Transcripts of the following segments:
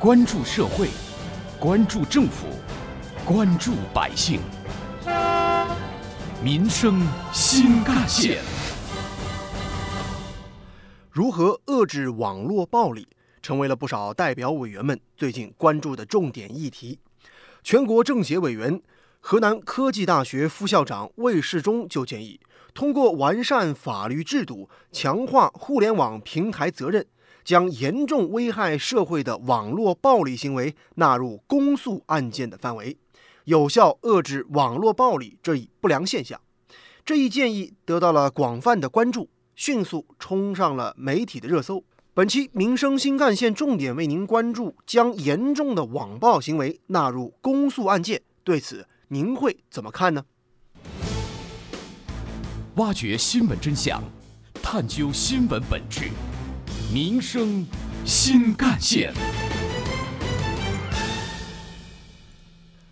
关注社会，关注政府，关注百姓，民生新干线。如何遏制网络暴力，成为了不少代表委员们最近关注的重点议题。全国政协委员、河南科技大学副校长魏世忠就建议，通过完善法律制度，强化互联网平台责任。将严重危害社会的网络暴力行为纳入公诉案件的范围，有效遏制网络暴力这一不良现象。这一建议得到了广泛的关注，迅速冲上了媒体的热搜。本期民生新干线重点为您关注：将严重的网暴行为纳入公诉案件，对此您会怎么看呢？挖掘新闻真相，探究新闻本质。民生新干线，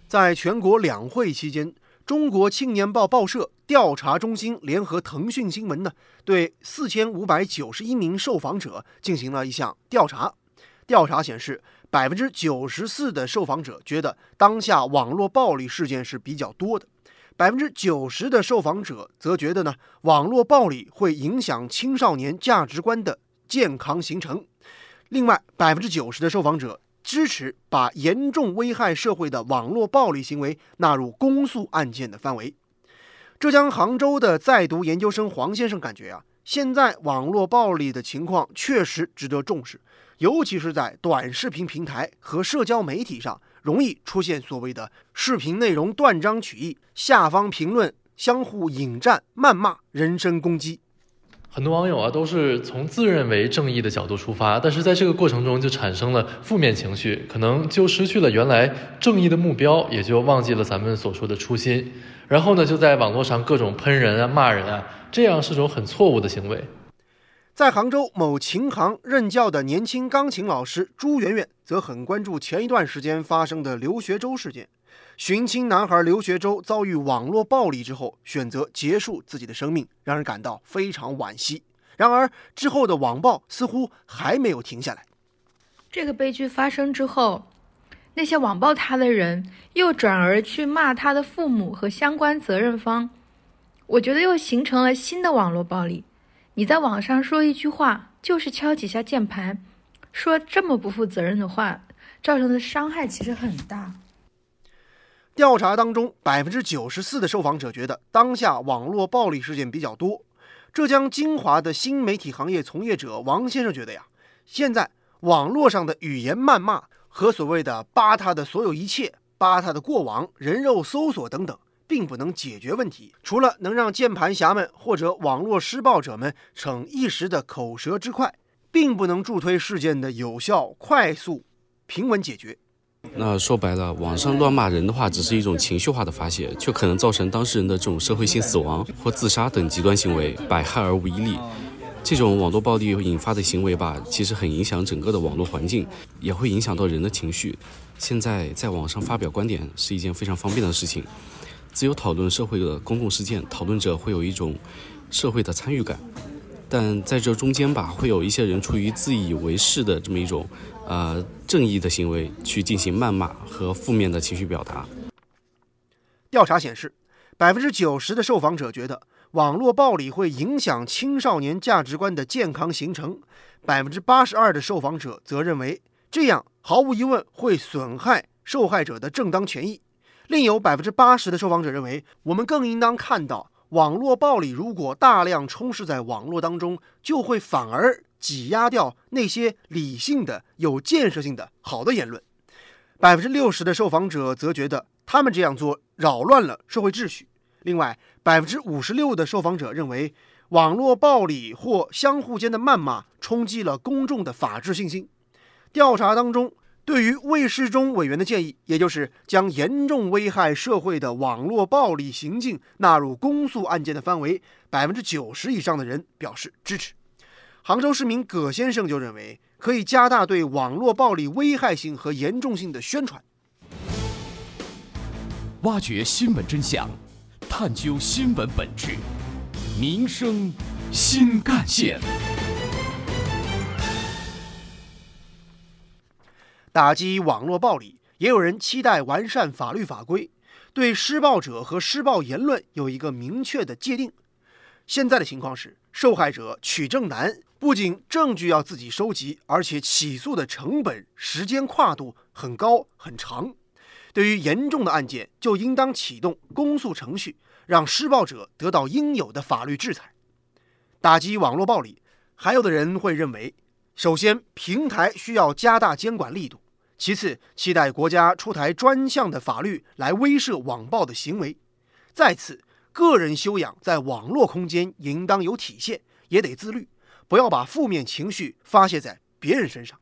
在全国两会期间，中国青年报报社调查中心联合腾讯新闻呢，对四千五百九十一名受访者进行了一项调查。调查显示，百分之九十四的受访者觉得当下网络暴力事件是比较多的，百分之九十的受访者则觉得呢，网络暴力会影响青少年价值观的。健康形成。另外，百分之九十的受访者支持把严重危害社会的网络暴力行为纳入公诉案件的范围。浙江杭州的在读研究生黄先生感觉啊，现在网络暴力的情况确实值得重视，尤其是在短视频平台和社交媒体上，容易出现所谓的视频内容断章取义，下方评论相互引战、谩骂、人身攻击。很多网友啊，都是从自认为正义的角度出发，但是在这个过程中就产生了负面情绪，可能就失去了原来正义的目标，也就忘记了咱们所说的初心。然后呢，就在网络上各种喷人啊、骂人啊，这样是种很错误的行为。在杭州某琴行任教的年轻钢琴老师朱媛媛，则很关注前一段时间发生的刘学周事件。寻亲男孩刘学周遭遇网络暴力之后，选择结束自己的生命，让人感到非常惋惜。然而，之后的网暴似乎还没有停下来。这个悲剧发生之后，那些网暴他的人又转而去骂他的父母和相关责任方，我觉得又形成了新的网络暴力。你在网上说一句话，就是敲几下键盘，说这么不负责任的话，造成的伤害其实很大。调查当中，百分之九十四的受访者觉得当下网络暴力事件比较多。浙江金华的新媒体行业从业者王先生觉得呀，现在网络上的语言谩骂和所谓的扒他的所有一切、扒他的过往、人肉搜索等等，并不能解决问题，除了能让键盘侠们或者网络施暴者们逞一时的口舌之快，并不能助推事件的有效、快速、平稳解决。那说白了，网上乱骂人的话，只是一种情绪化的发泄，却可能造成当事人的这种社会性死亡或自杀等极端行为，百害而无一利。这种网络暴力引发的行为吧，其实很影响整个的网络环境，也会影响到人的情绪。现在在网上发表观点是一件非常方便的事情，自由讨论社会的公共事件，讨论者会有一种社会的参与感。但在这中间吧，会有一些人出于自以为是的这么一种。呃，正义的行为去进行谩骂和负面的情绪表达。调查显示，百分之九十的受访者觉得网络暴力会影响青少年价值观的健康形成，百分之八十二的受访者则认为这样毫无疑问会损害受害者的正当权益。另有百分之八十的受访者认为，我们更应当看到，网络暴力如果大量充斥在网络当中，就会反而。挤压掉那些理性的、有建设性的好的言论。百分之六十的受访者则觉得他们这样做扰乱了社会秩序。另外，百分之五十六的受访者认为网络暴力或相互间的谩骂冲击了公众的法治信心。调查当中，对于魏世忠委员的建议，也就是将严重危害社会的网络暴力行径纳入公诉案件的范围，百分之九十以上的人表示支持。杭州市民葛先生就认为，可以加大对网络暴力危害性和严重性的宣传，挖掘新闻真相，探究新闻本质，民生新干线。打击网络暴力，也有人期待完善法律法规，对施暴者和施暴言论有一个明确的界定。现在的情况是，受害者取证难，不仅证据要自己收集，而且起诉的成本、时间跨度很高很长。对于严重的案件，就应当启动公诉程序，让施暴者得到应有的法律制裁。打击网络暴力，还有的人会认为，首先平台需要加大监管力度，其次期待国家出台专项的法律来威慑网暴的行为，再次个人修养在网络空间应当有体现，也得自律，不要把负面情绪发泄在别人身上。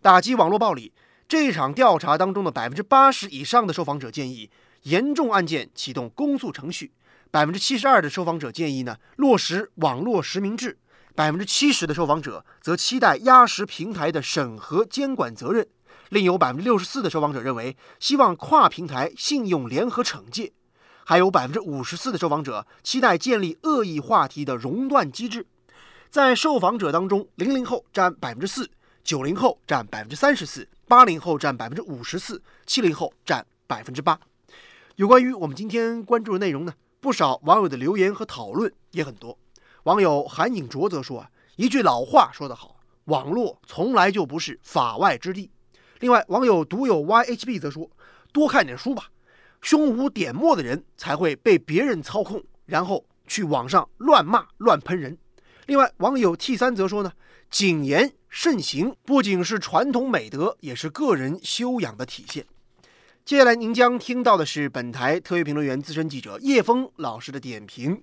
打击网络暴力。这场调查当中的百分之八十以上的受访者建议，严重案件启动公诉程序；百分之七十二的受访者建议呢落实网络实名制；百分之七十的受访者则期待压实平台的审核监管责任；另有百分之六十四的受访者认为希望跨平台信用联合惩戒；还有百分之五十四的受访者期待建立恶意话题的熔断机制。在受访者当中，零零后占百分之四，九零后占百分之三十四。八零后占百分之五十四，七零后占百分之八。有关于我们今天关注的内容呢，不少网友的留言和讨论也很多。网友韩影卓则说啊，一句老话说得好，网络从来就不是法外之地。另外，网友独有 YHB 则说，多看点书吧，胸无点墨的人才会被别人操控，然后去网上乱骂乱喷人。另外，网友 T 三则说呢，谨言。慎行不仅是传统美德，也是个人修养的体现。接下来您将听到的是本台特约评论员、资深记者叶峰老师的点评。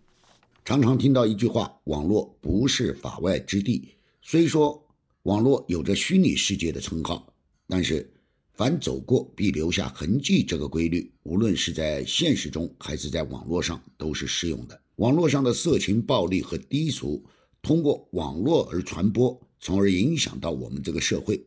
常常听到一句话：“网络不是法外之地。”虽说网络有着虚拟世界的称号，但是凡走过必留下痕迹这个规律，无论是在现实中还是在网络上都是适用的。网络上的色情、暴力和低俗，通过网络而传播。从而影响到我们这个社会。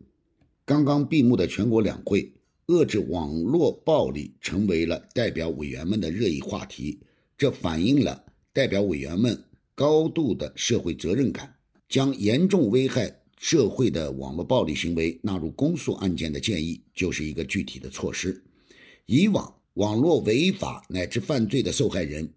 刚刚闭幕的全国两会，遏制网络暴力成为了代表委员们的热议话题。这反映了代表委员们高度的社会责任感。将严重危害社会的网络暴力行为纳入公诉案件的建议，就是一个具体的措施。以往，网络违法乃至犯罪的受害人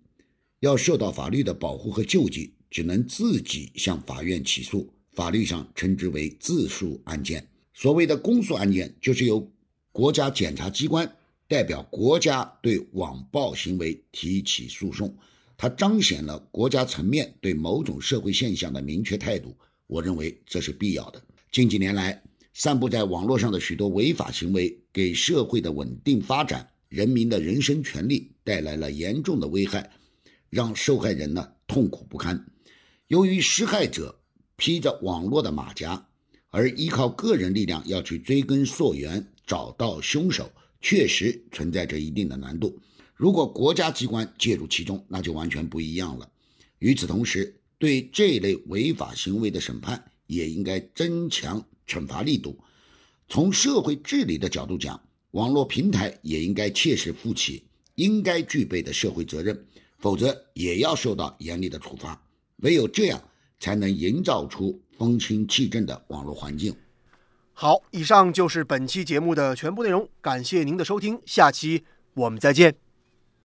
要受到法律的保护和救济，只能自己向法院起诉。法律上称之为自诉案件。所谓的公诉案件，就是由国家检察机关代表国家对网暴行为提起诉讼，它彰显了国家层面对某种社会现象的明确态度。我认为这是必要的。近几年来，散布在网络上的许多违法行为，给社会的稳定发展、人民的人身权利带来了严重的危害，让受害人呢痛苦不堪。由于施害者。披着网络的马甲，而依靠个人力量要去追根溯源找到凶手，确实存在着一定的难度。如果国家机关介入其中，那就完全不一样了。与此同时，对这类违法行为的审判也应该增强惩罚力度。从社会治理的角度讲，网络平台也应该切实负起应该具备的社会责任，否则也要受到严厉的处罚。唯有这样。才能营造出风清气正的网络环境。好，以上就是本期节目的全部内容，感谢您的收听，下期我们再见。